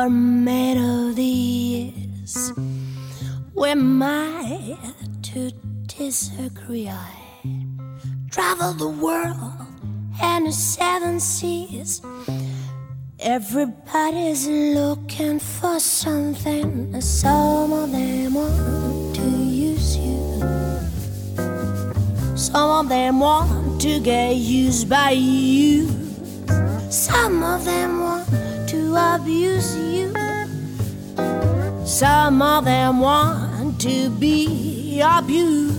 are made of these. We're made to disagree. I travel the world and the seven seas. Everybody's looking for something. Some of them want to use you. Some of them want to get used by you. Some of them want to abuse you. Some of them want to be abused.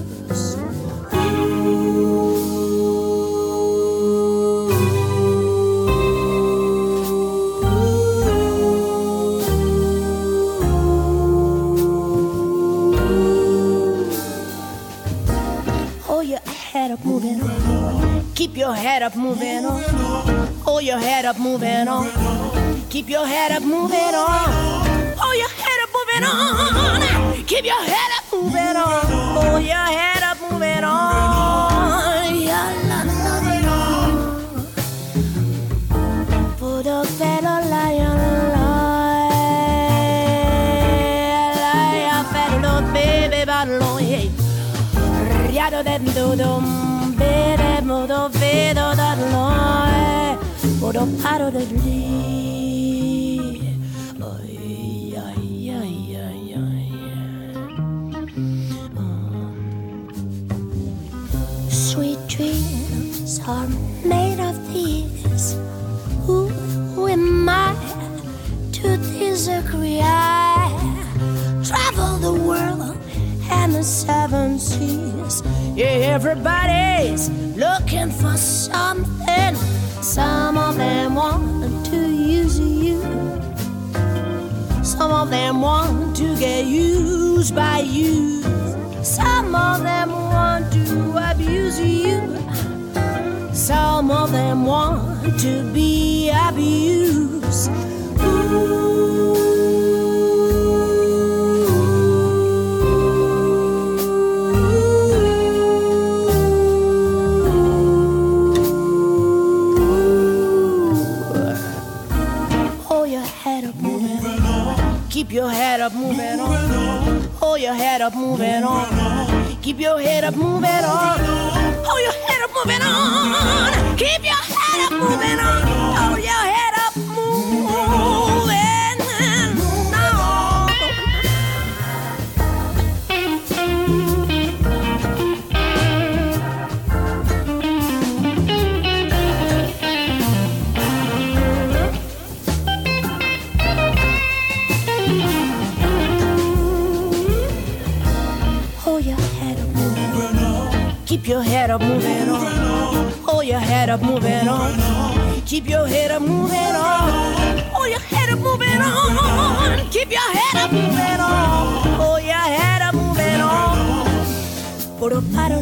Head up, moving on. Keep your head up, moving on. Hold your head up, moving on. Keep your head up, moving on. Oh, your head up, moving on. Keep your head up, moving on. Oh, your head up, moving on. Yeah, la, la, la. Put a fellow lion. Riado de dum, bede, modo, vedo, da, loe. Modo, paro, de, lee. I travel the world and the seven seas. Yeah, everybody's looking for something. Some of them want to use you. Some of them want to get used by you. Some of them want to abuse you. Some of them want to be abused. Ooh. Head up, moving on. Hold your head up, moving on. Keep your head up, moving on. Hold your head up, moving on. Keep your head up, moving on. Hold your head Keep your head up, moving on. Hold your head up, moving on. Keep your head up, moving on. Hold your head up, moving on. Keep your head up, moving on. Hold your head up, moving on. Por el paro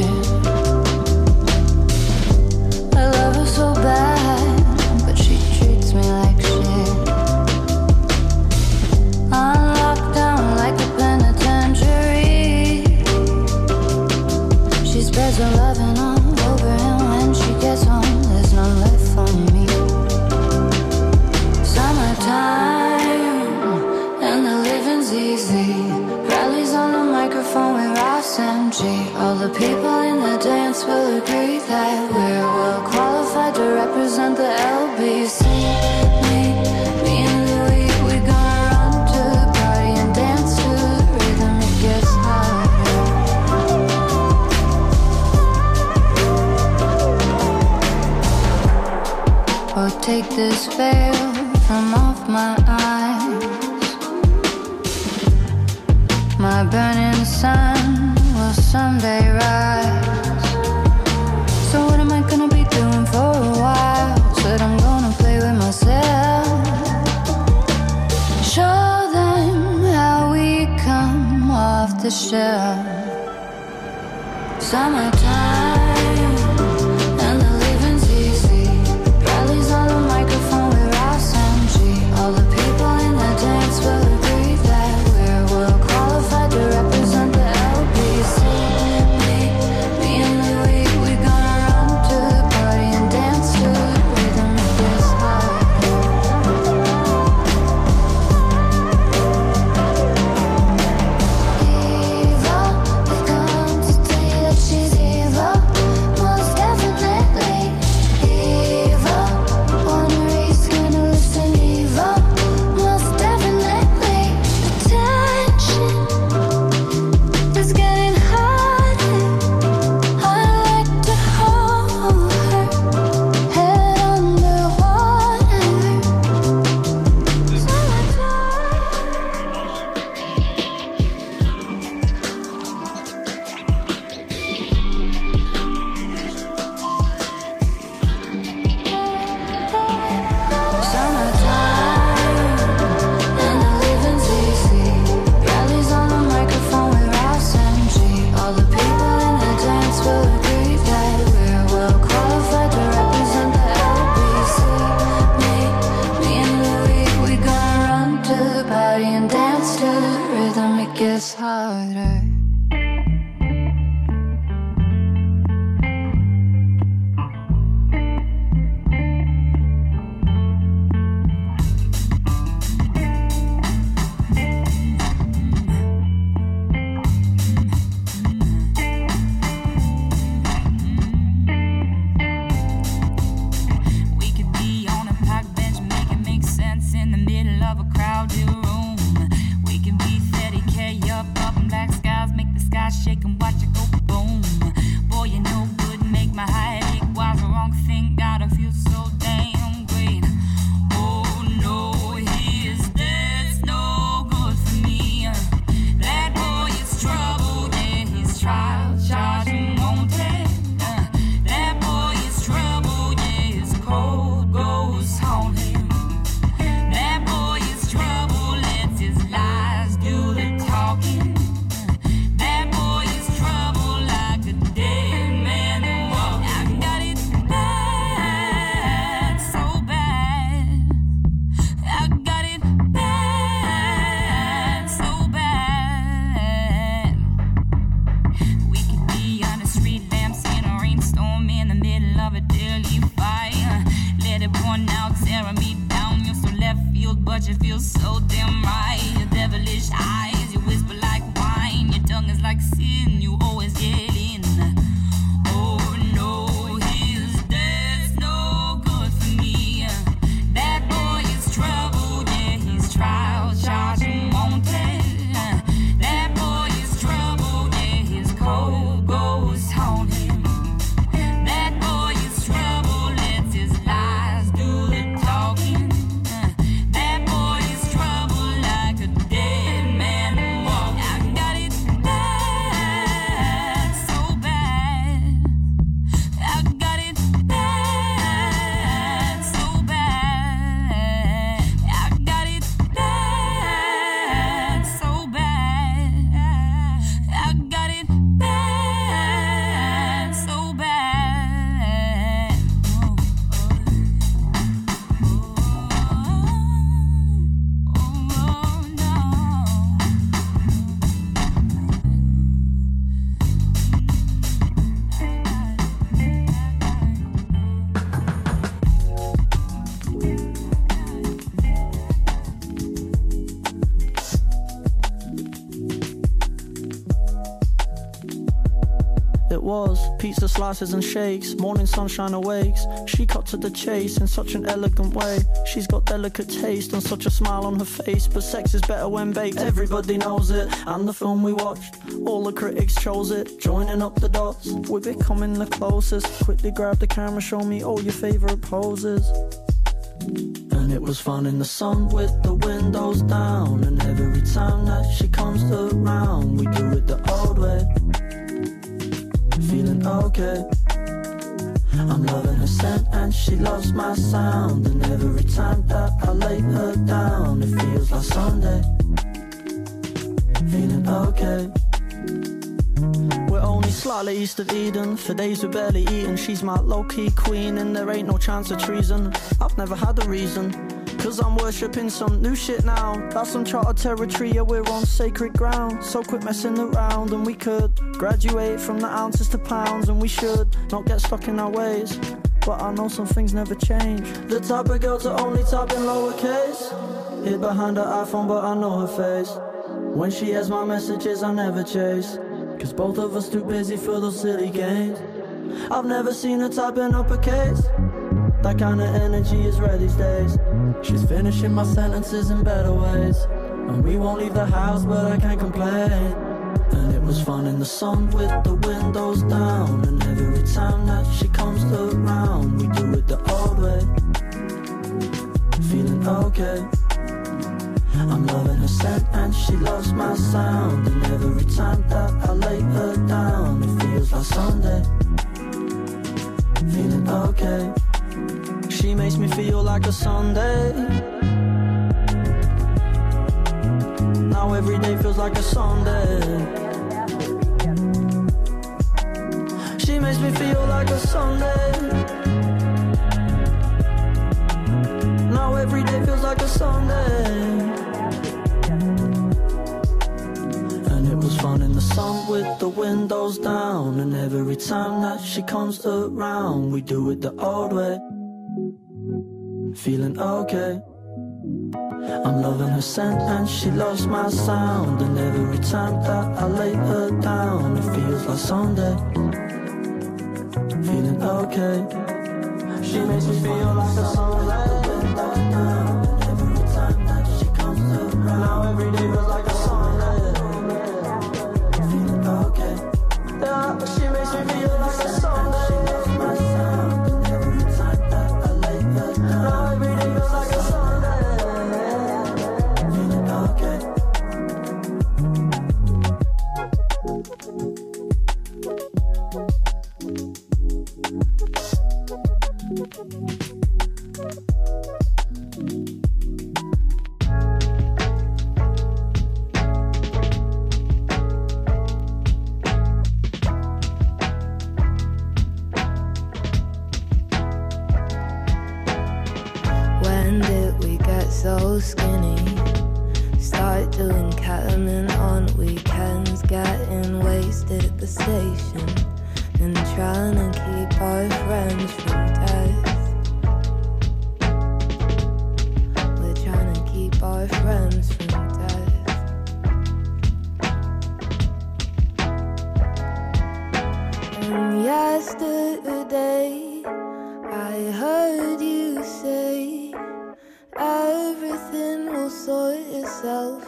My burning sun will someday rise. So what am I gonna be doing for a while? Said I'm gonna play with myself. Show them how we come off the shelf. Summertime pizza slices and shakes, morning sunshine awakes. She cut to the chase in such an elegant way. She's got delicate taste and such a smile on her face. But sex is better when baked, everybody knows it. And the film we watched, all the critics chose it. Joining up the dots, we're becoming the closest. Quickly grab the camera, show me all your favorite poses. And it was fun in the sun with the windows down. And every time that she comes around, we do it the okay. I'm loving her scent and she loves my sound. And every time that I lay her down, it feels like Sunday. Feeling okay. We're only slightly east of Eden. For days we're barely eating. She's my low key queen, and there ain't no chance of treason. I've never had a reason. Cause I'm worshipping some new shit now. That's uncharted territory, yeah, we're on sacred ground. So quit messing around, and we could graduate from the ounces to pounds, and we should not get stuck in our ways. But I know some things never change. The type of girl to only type in lowercase. Hid behind her iPhone, but I know her face. When she has my messages, I never chase. Cause both of us too busy for those silly games. I've never seen her type in uppercase. That kind of energy is rare these days. She's finishing my sentences in better ways. And we won't leave the house, but I can't complain. And it was fun in the sun with the windows down. And every time that she comes around, we do it the old way. Feeling okay. I'm loving her scent and she loves my sound. And every time that I lay her down, it feels like Sunday. Feeling okay. She makes me feel like a Sunday. Now every day feels like a Sunday. She makes me feel like a Sunday. Now every day feels like a Sunday. And it was fun in the sun with the windows down. And every time that she comes around, we do it the old way. Feeling okay. I'm loving her scent and she loves my sound. And every time that I lay her down, it feels like Sunday. Feeling okay. She makes me feel like a. And every time that she comes now every day feels like a Sunday. Feeling okay. She makes me feel like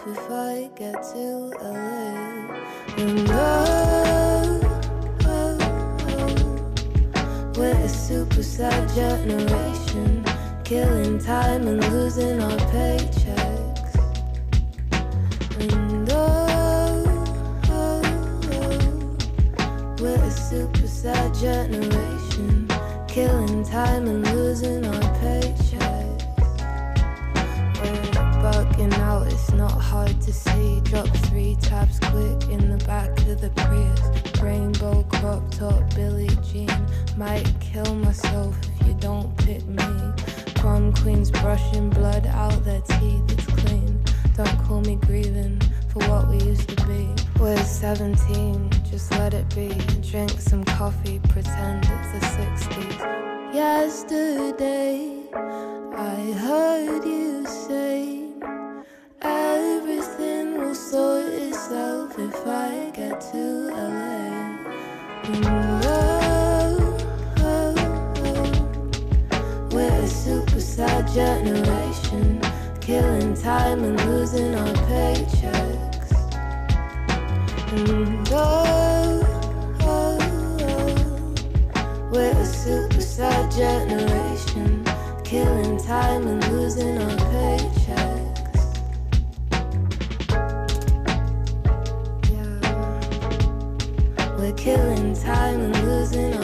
if I get to LA. And oh, oh, oh, we're a super sad generation, killing time and losing our paychecks. And oh, oh, oh, we're a super sad generation, killing time and hard to see. Drop three tabs quick in the back of the Prius. Rainbow crop top, Billie Jean. Might kill myself if you don't pick me. Prom queens brushing blood out their teeth, it's clean. Don't call me grieving for what we used to be. We're 17, just let it be. Drink some coffee, pretend it's the 60s. Yesterday, I heard you if I get to LA. Oh, oh, oh, we're a super sad generation, killing time and losing our paychecks. And oh, oh, we're a super sad generation, killing time and losing our paychecks. Killing time and losing our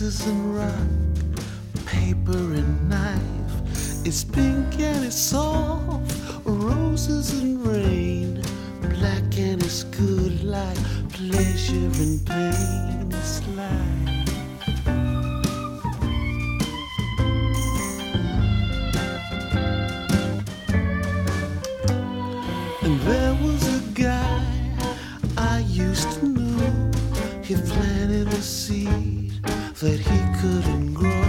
Scissors and rock, paper and knife. It's pink and it's soft, roses and rain. Black and it's good like pleasure and pain. It's And there was a guy I used to know. He planted a seed that he couldn't grow.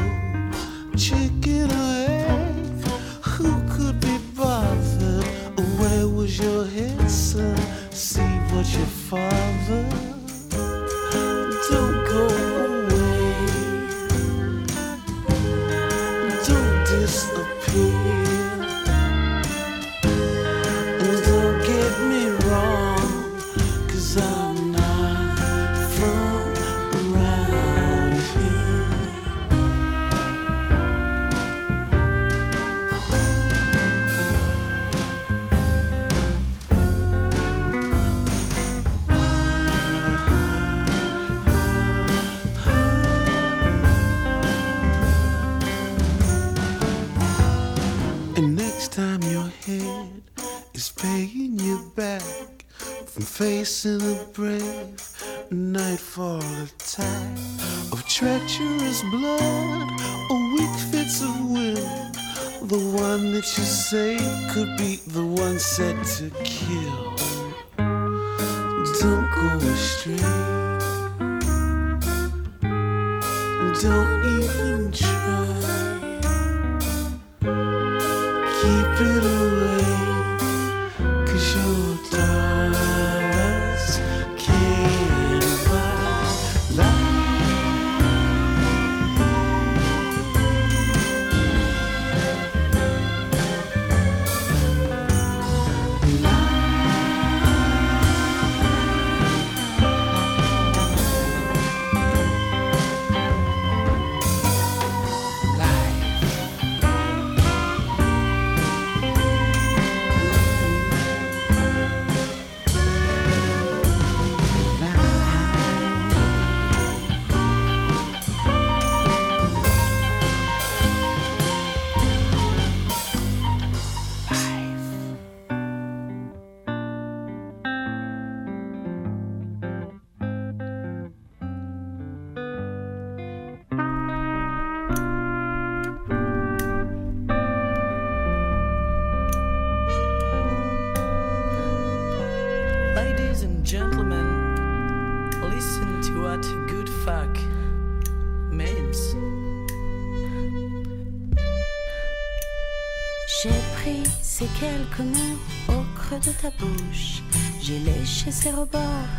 quelques mots au creux de ta bouche. J'ai léché ses rebords,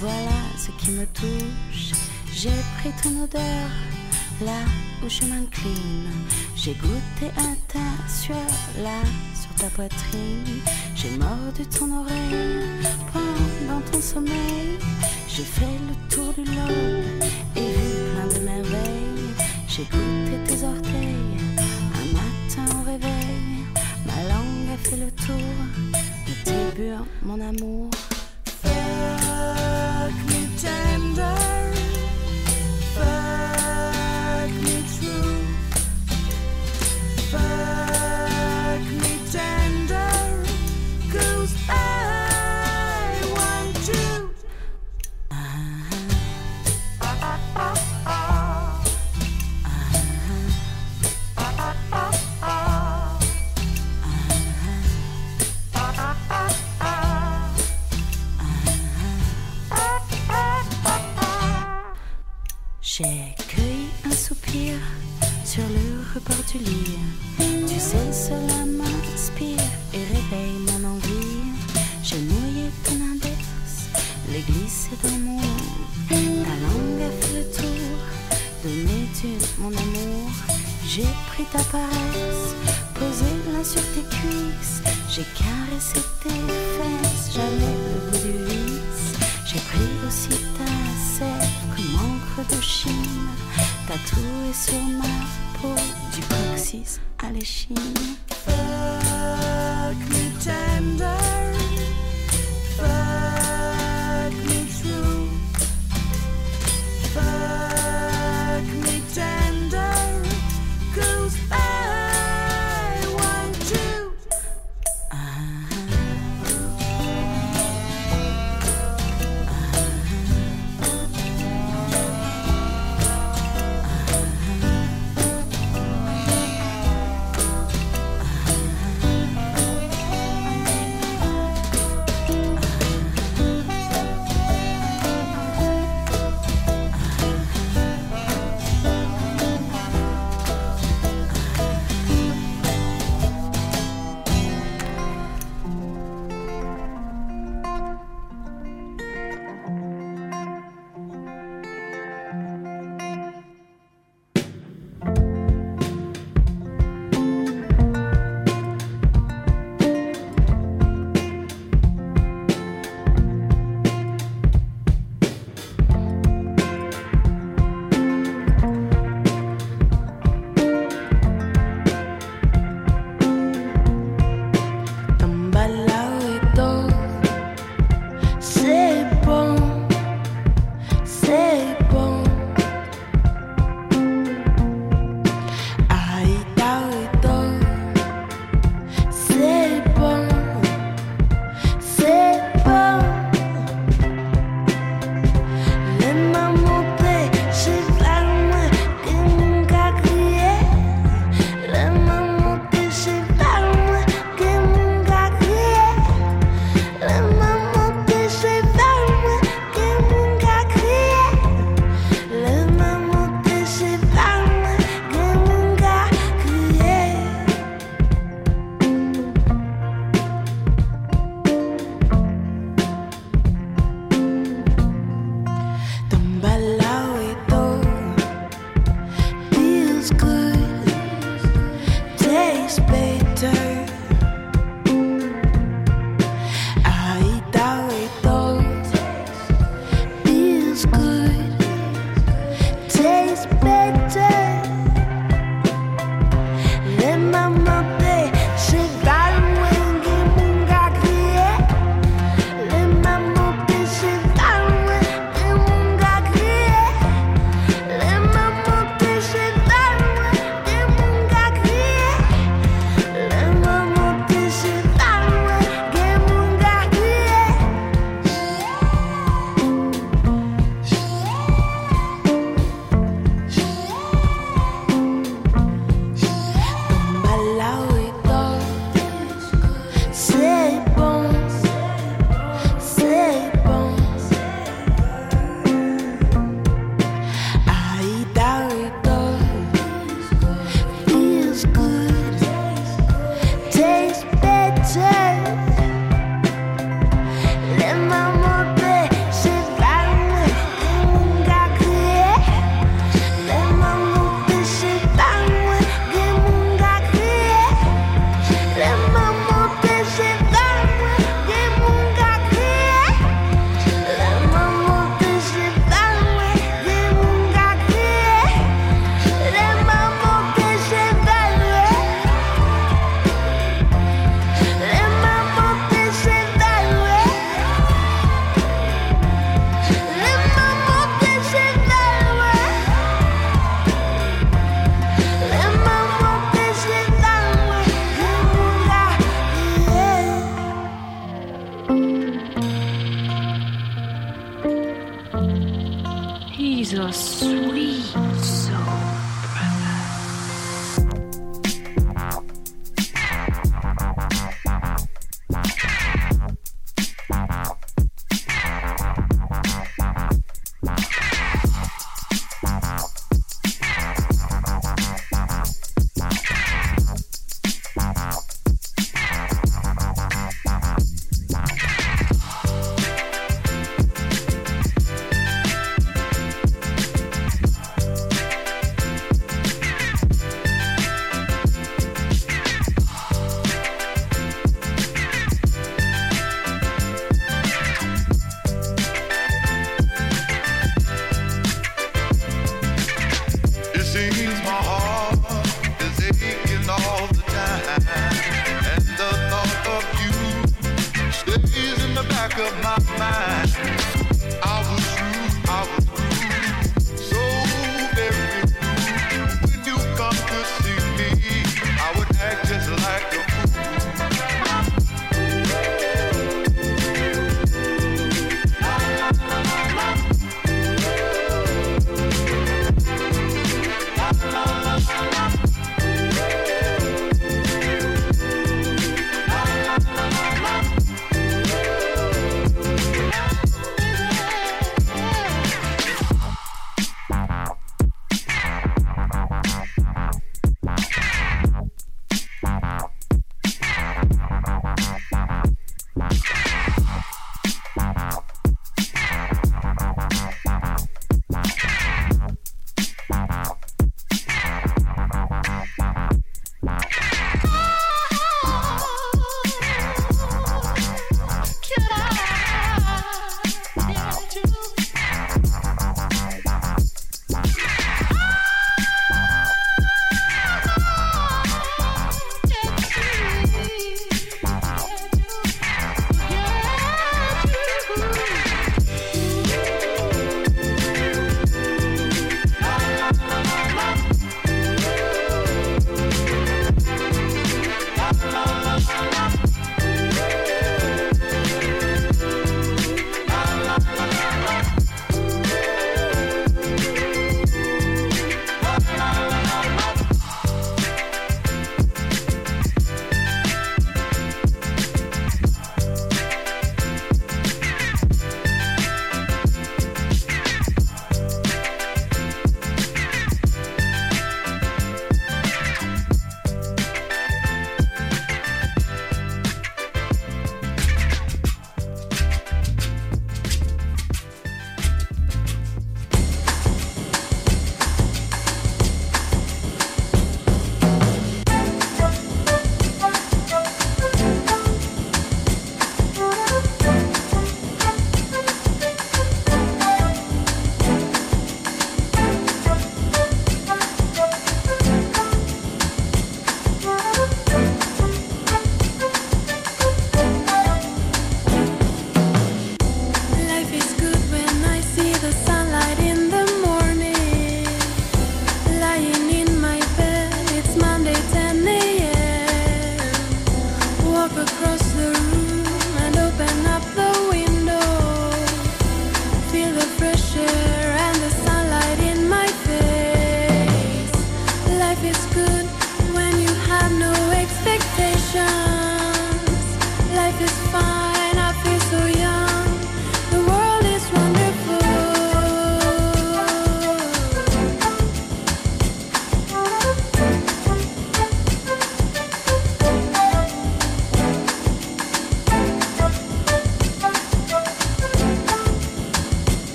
voilà ce qui me touche. J'ai pris ton odeur là où je m'incline. J'ai goûté un teint sur là sur ta poitrine. J'ai mordu ton oreille pendant ton sommeil. J'ai fait le tour du lobe et vu plein de merveilles. J'ai goûté tes orteils c'est le tour de tes mon amour.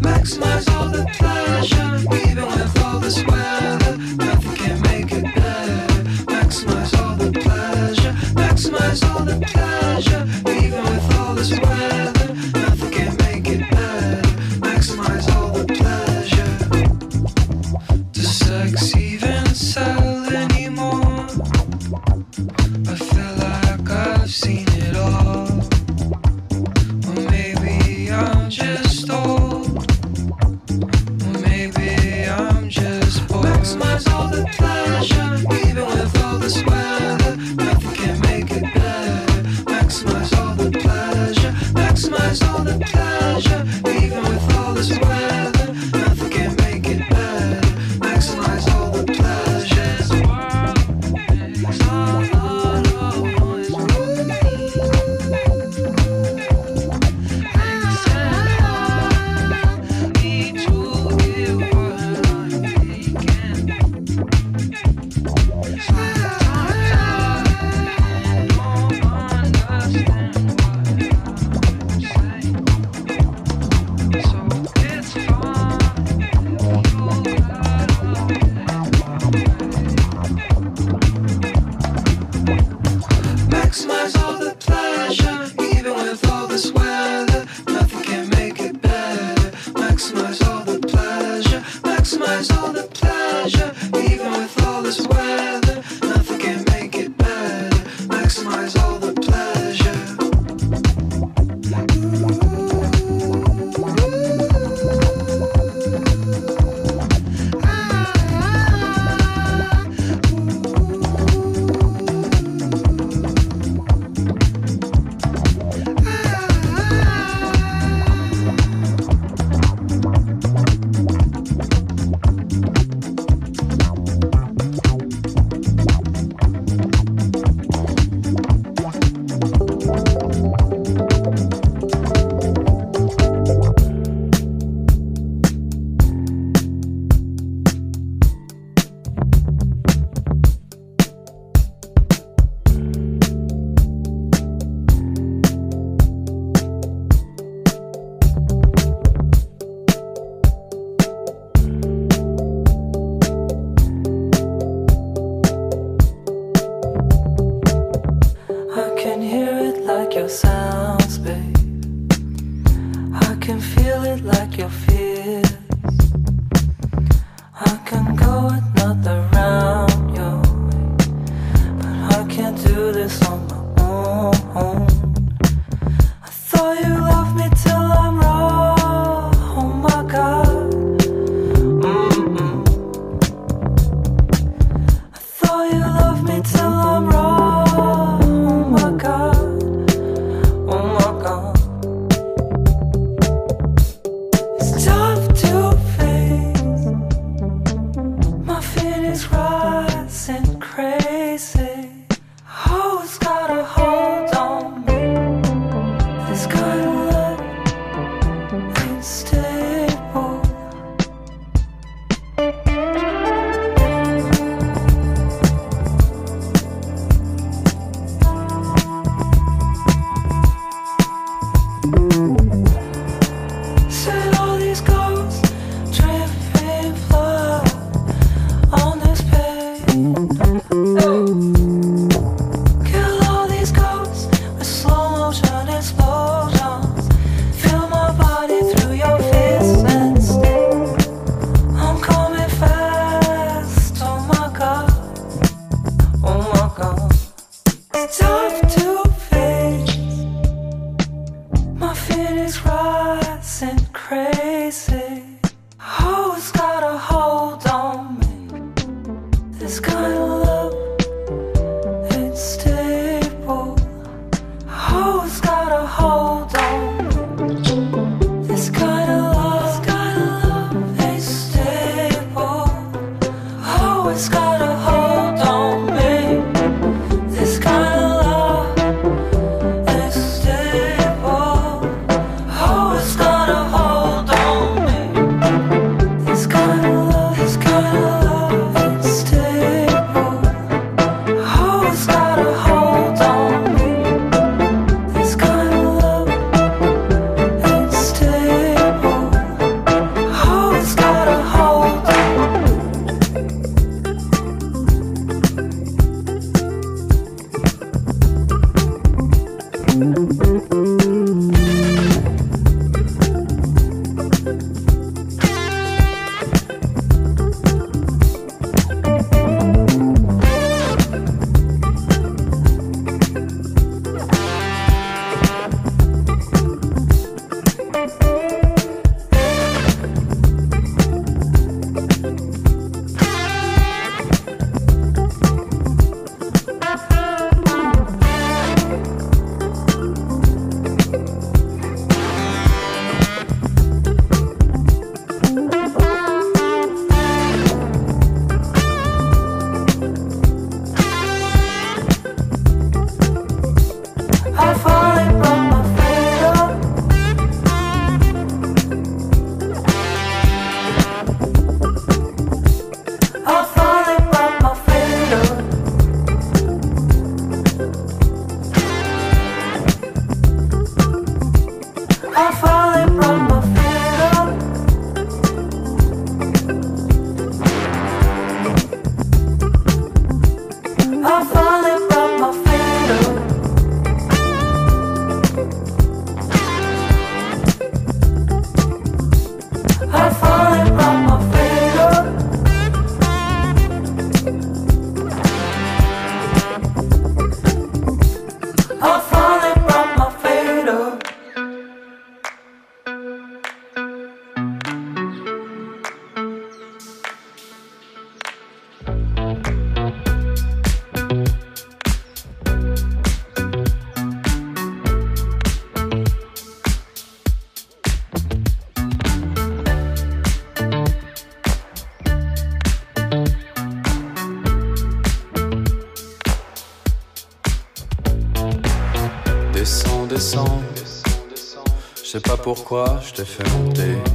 Maximize all the pleasure, even with can feel it like your fears. I can go another round your way, but I can't do this on pourquoi je t'ai fait monter.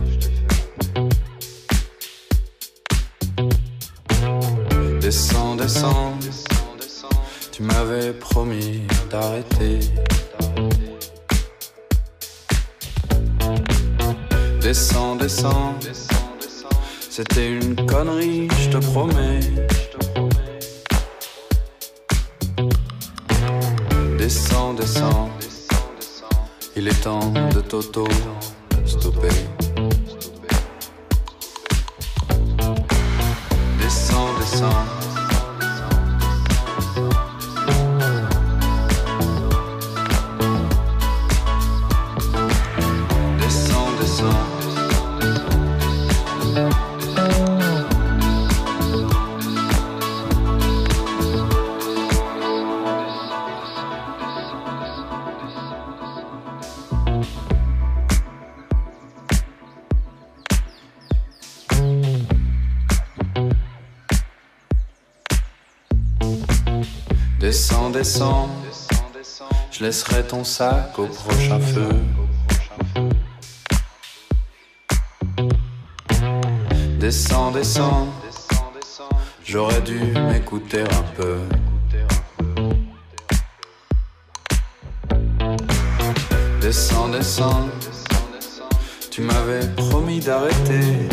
Descends, descends, je laisserai ton sac au prochain feu. Descends, descends, j'aurais dû m'écouter un peu. Descends, descends, tu m'avais promis d'arrêter.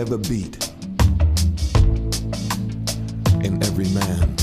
ever beat in every man.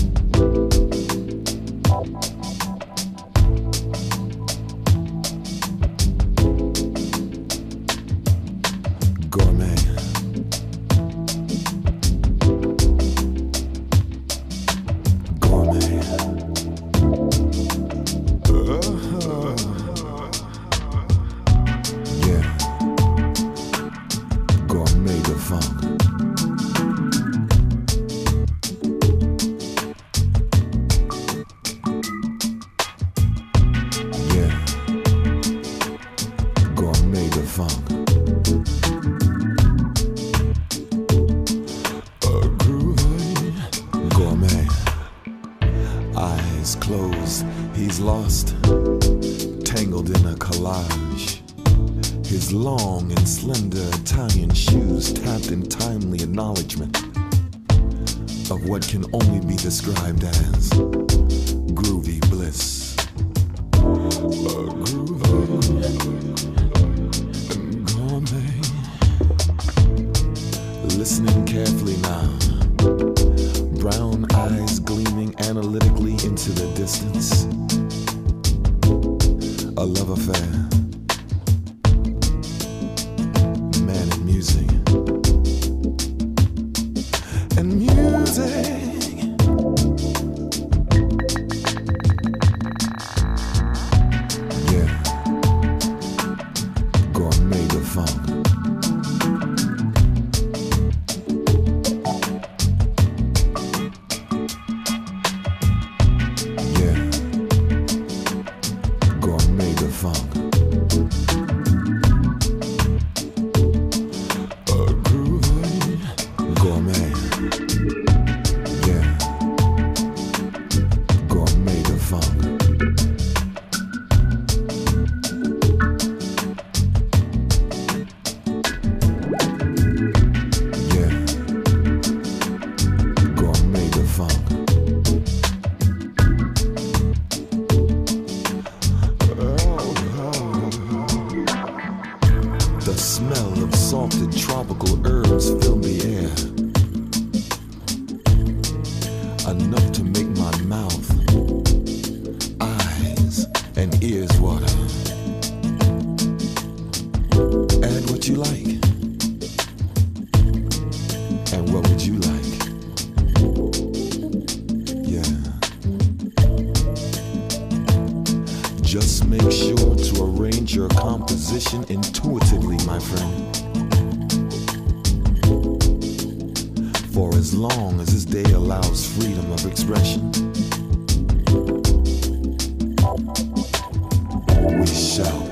described as Just make sure to arrange your composition intuitively, my friend. For as long as this day allows freedom of expression, we shall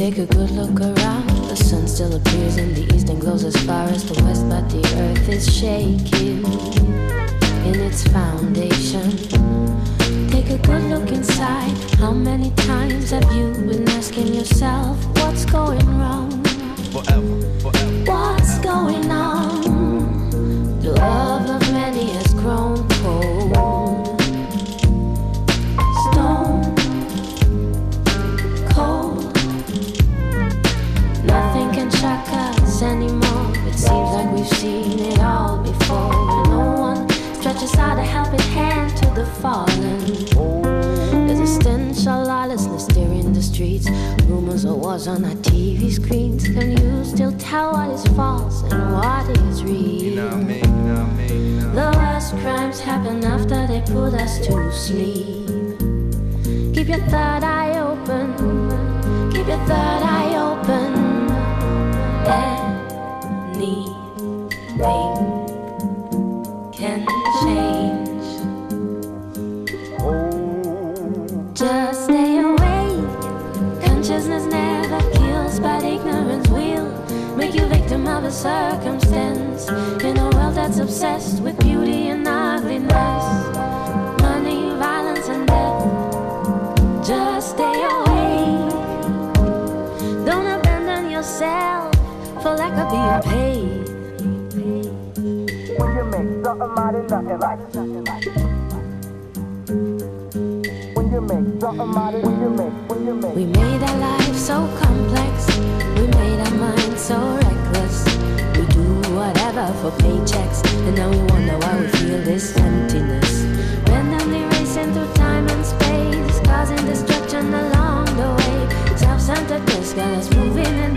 Take a good look around. The sun still appears in the east and glows as far as the west, but the earth is shaking in its foundation. Take a good look inside. How many times have you been asking yourself what's going wrong? What's going on? The love seen it all before. And no one stretches out a helping hand to the fallen. There's a stench of lawlessness stirring the streets. Rumors of wars on our TV screens. Can you still tell what is false and what is real? The worst crimes happen after they put us to sleep. Keep your third eye open. Keep your third eye open. we made our life so complex. We made our minds so reckless. We do whatever for paychecks. And now we wonder why we feel this emptiness. Randomly racing through time and space causing destruction along the way. Self-centeredness got us moving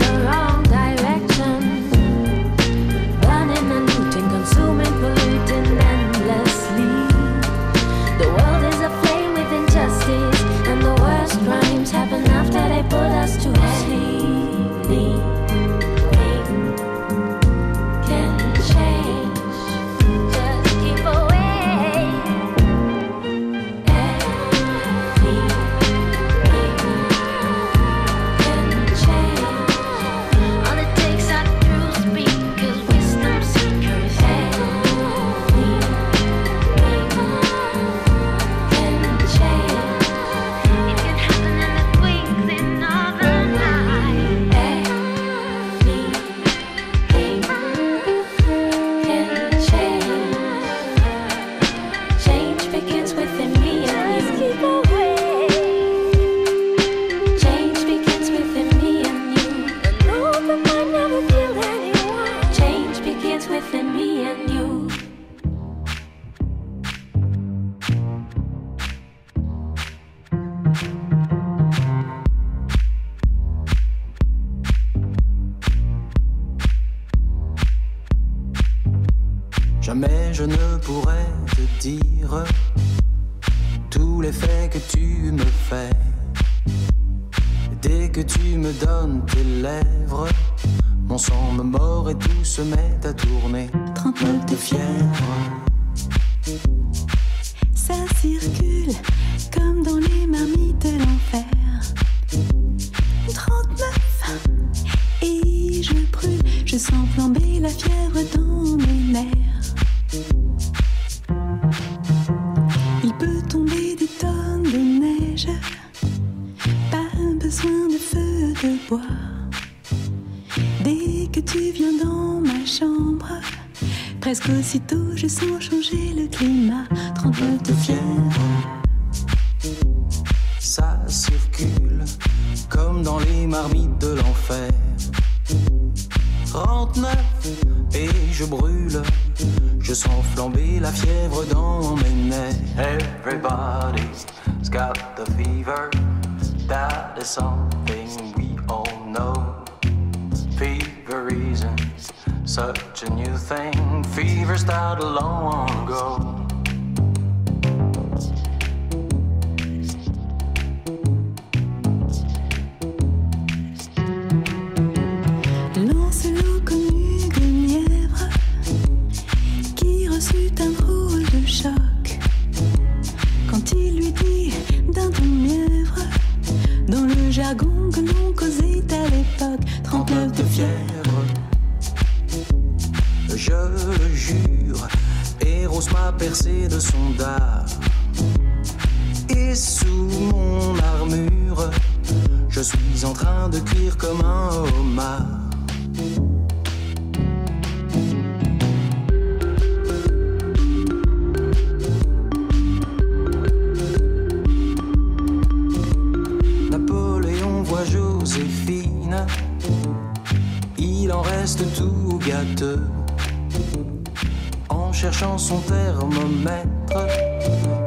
en cherchant son thermomètre.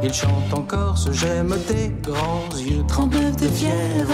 Il chante encore ce j'aime tes grands yeux, 39 de fièvre.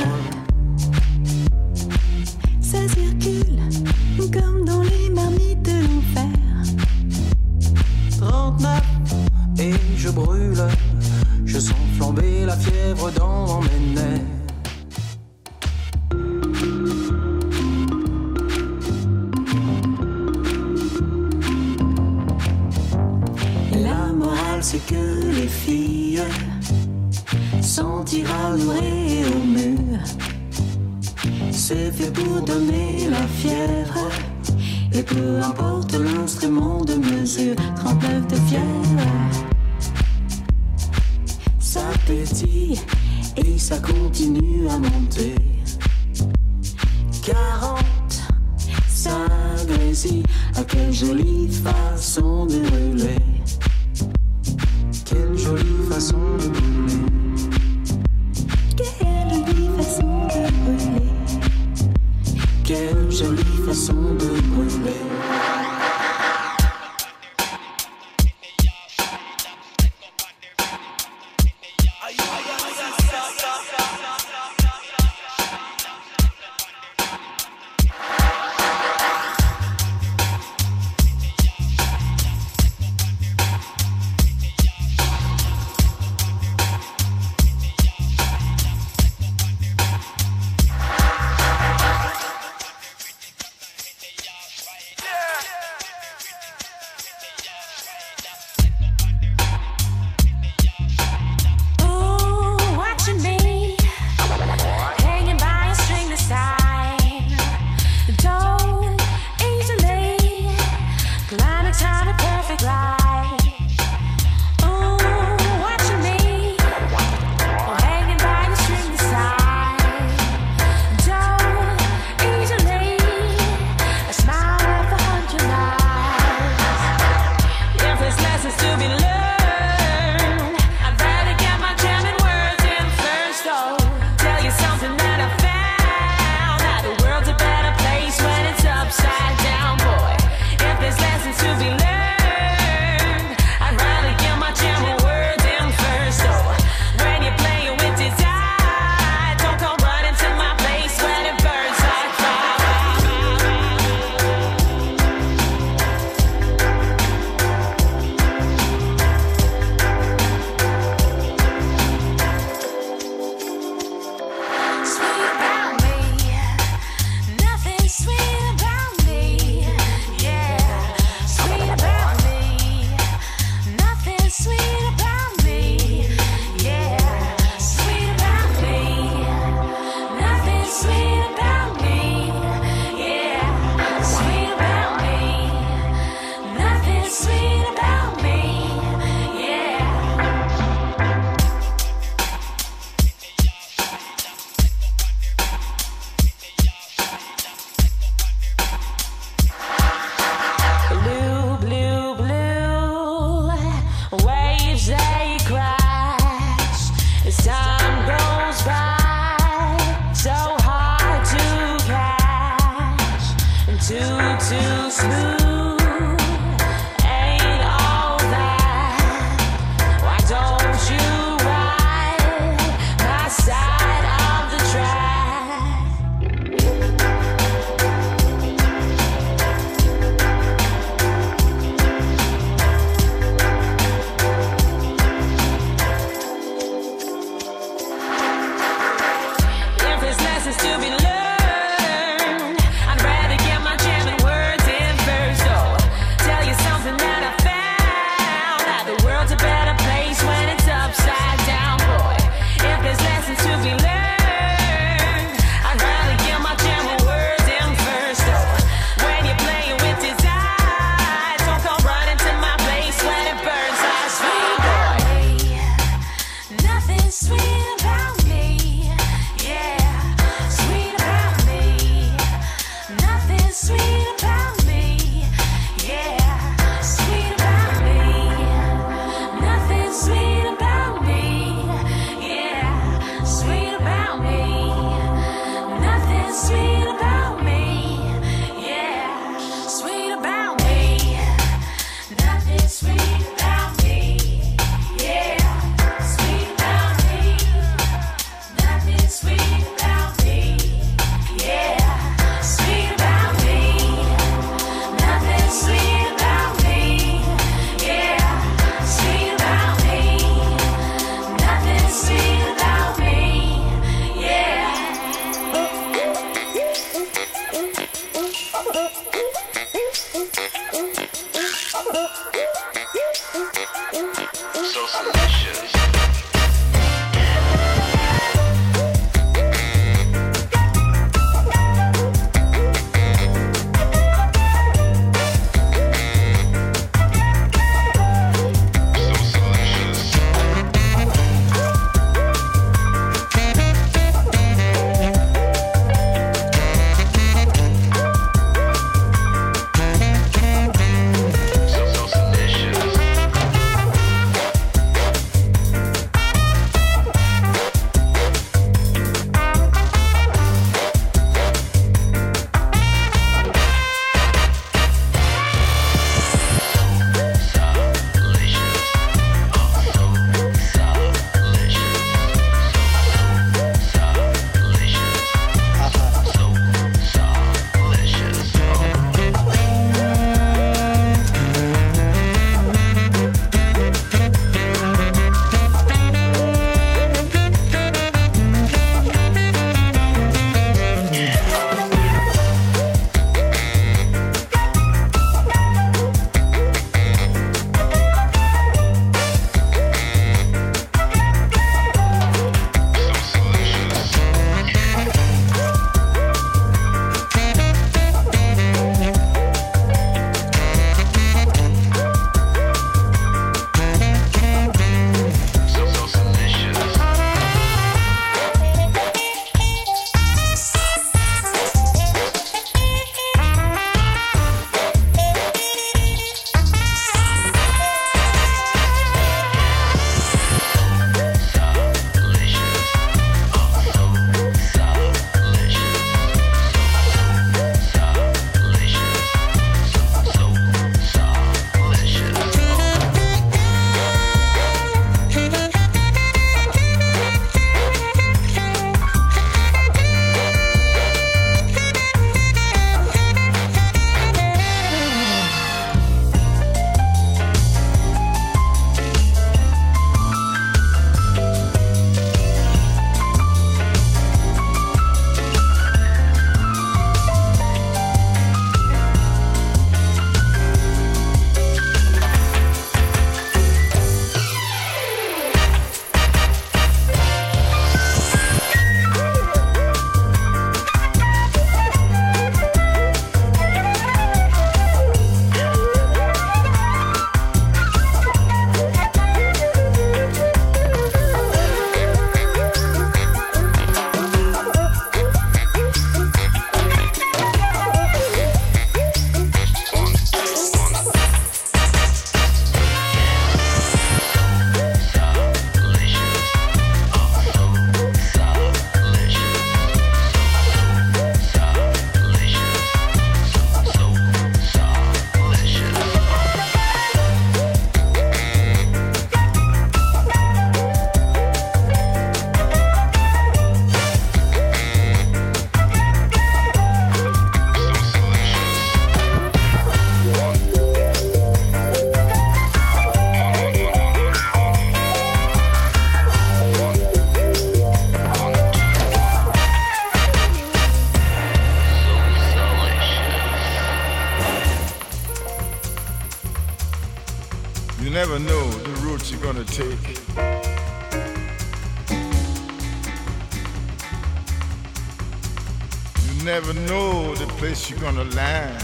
Gonna land.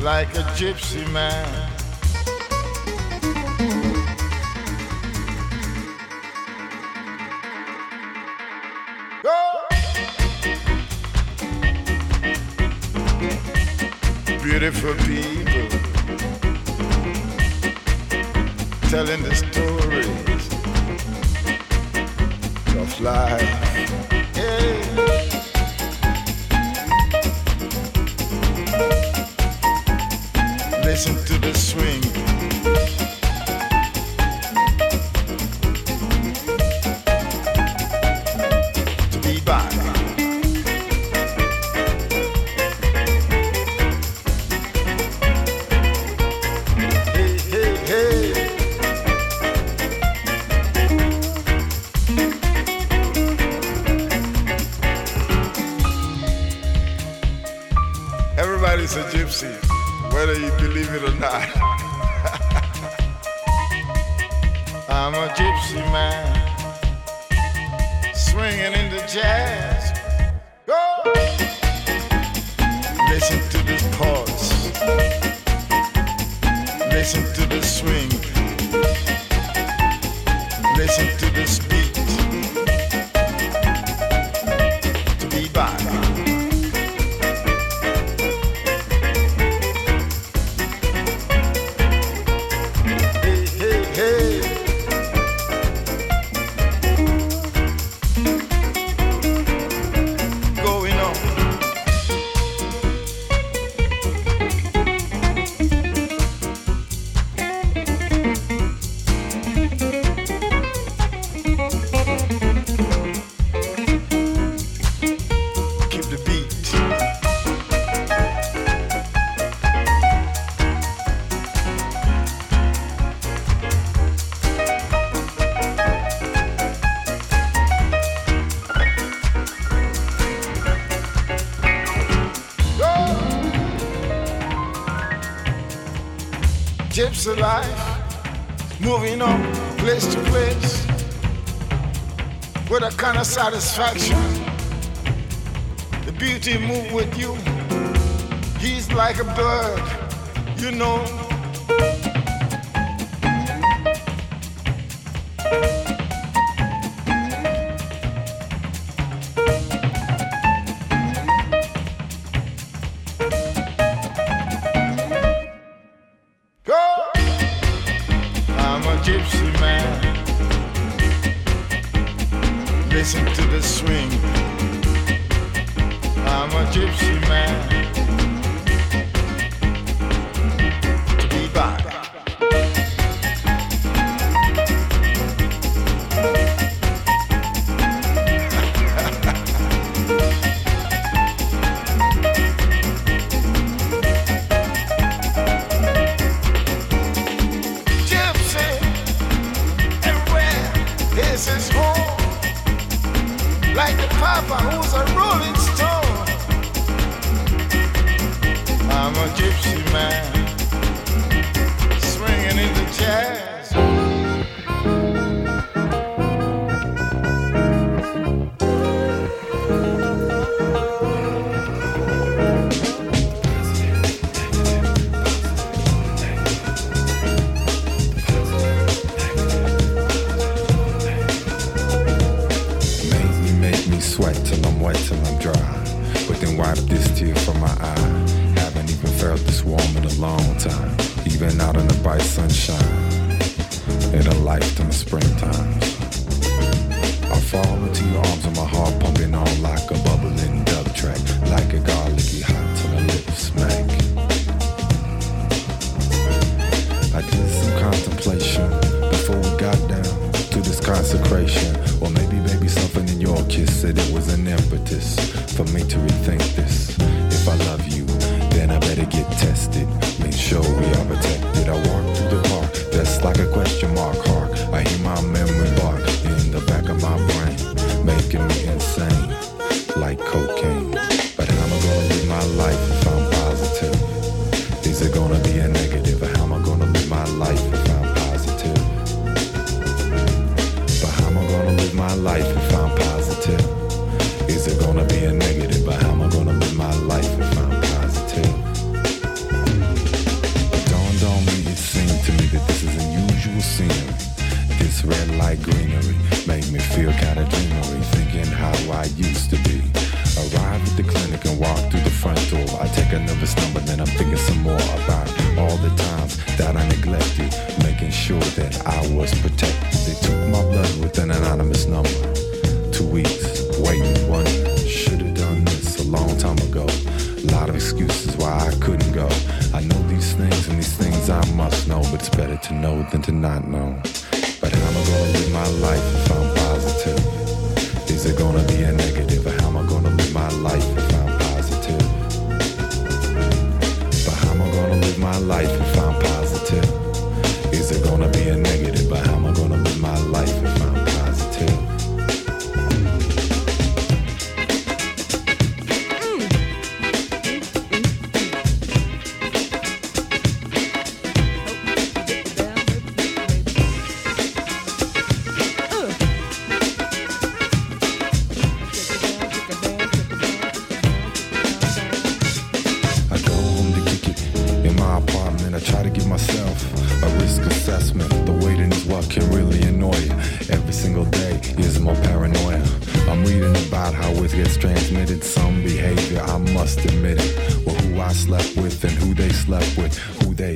Like a gypsy man. Listen to the swing. Satisfaction. The beauty move with you. He's like a bird, you know. Then wipe this tear from my eye. Haven't even felt this warm in a long time. Even out in the bright sunshine. In a lifetime of springtime. I fall into your arms and my heart pumping on like a bubbling dub track. Like a garlicky hot to the lips smack. I did some contemplation before we got down to this consecration. Or something in your kiss said it was an impetus for me to rethink this. If I love you, then I better get tested. Make sure we are protected. I walk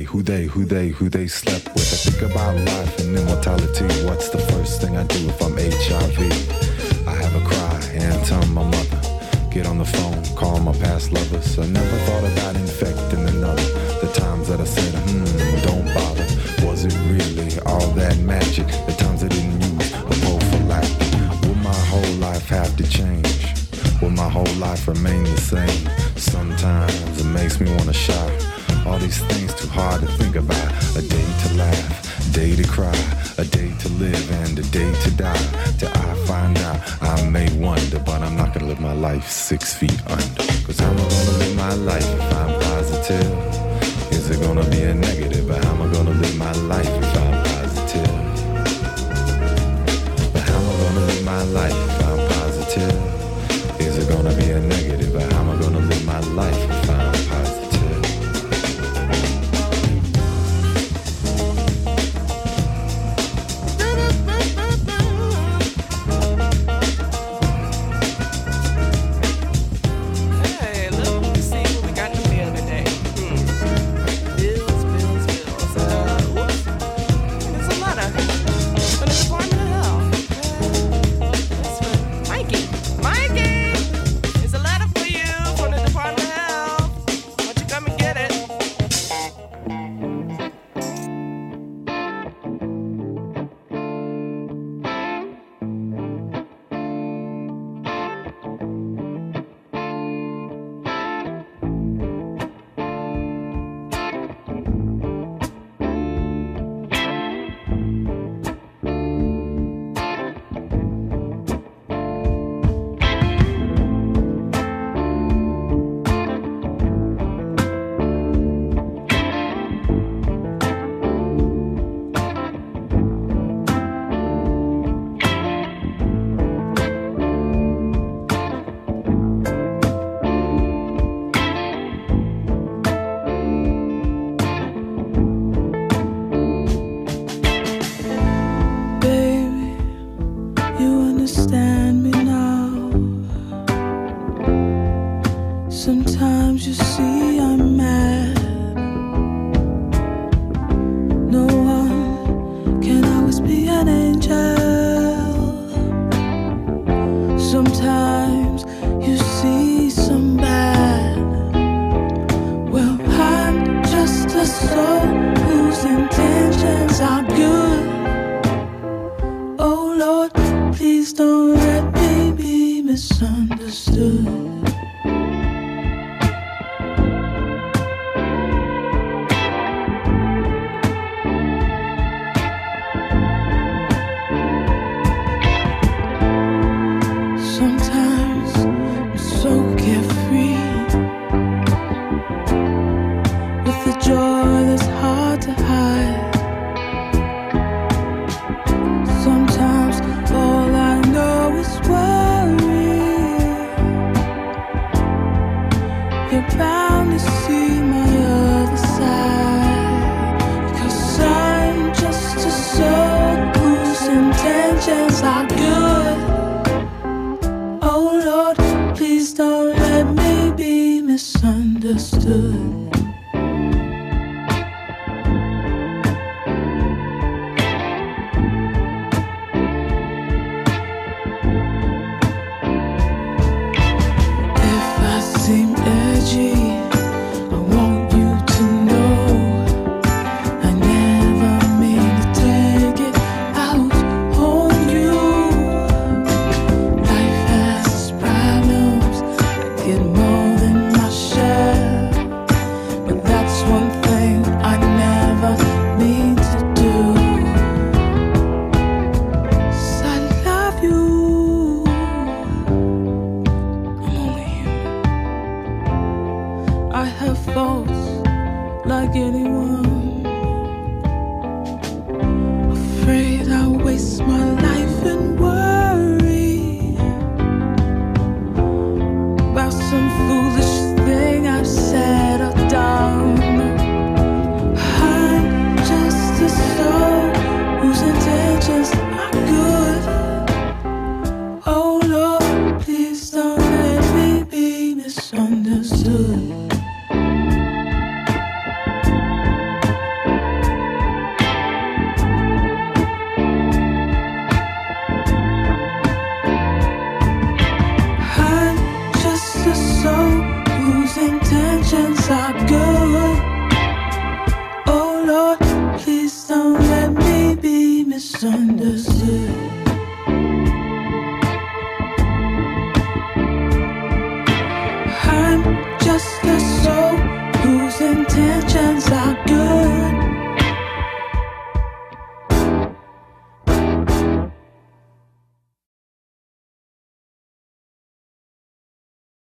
they, who they, who they, who they slept with. I think about life and immortality. What's the first thing I do if I'm HIV? I have a cry and tell my mother. Get on the phone, call my past lovers. I never thought about infecting another. The times that I said, hmm, don't bother. Was it really all that magic? The times I didn't use a prophylactic. Will my whole life have to change? Will my whole life remain the same? Sometimes it makes me wanna shout. All these things too hard to think about. A day to laugh, a day to cry, a day to live and a day to die. Till I find out I may wonder, but I'm not gonna live my life six feet under. Cause how am I gonna live my life if I'm positive? Is it gonna be a negative? But how am I gonna live my life if I'm positive? But how am I gonna live my life if I'm positive? Is it gonna be a negative? But how am I gonna live my life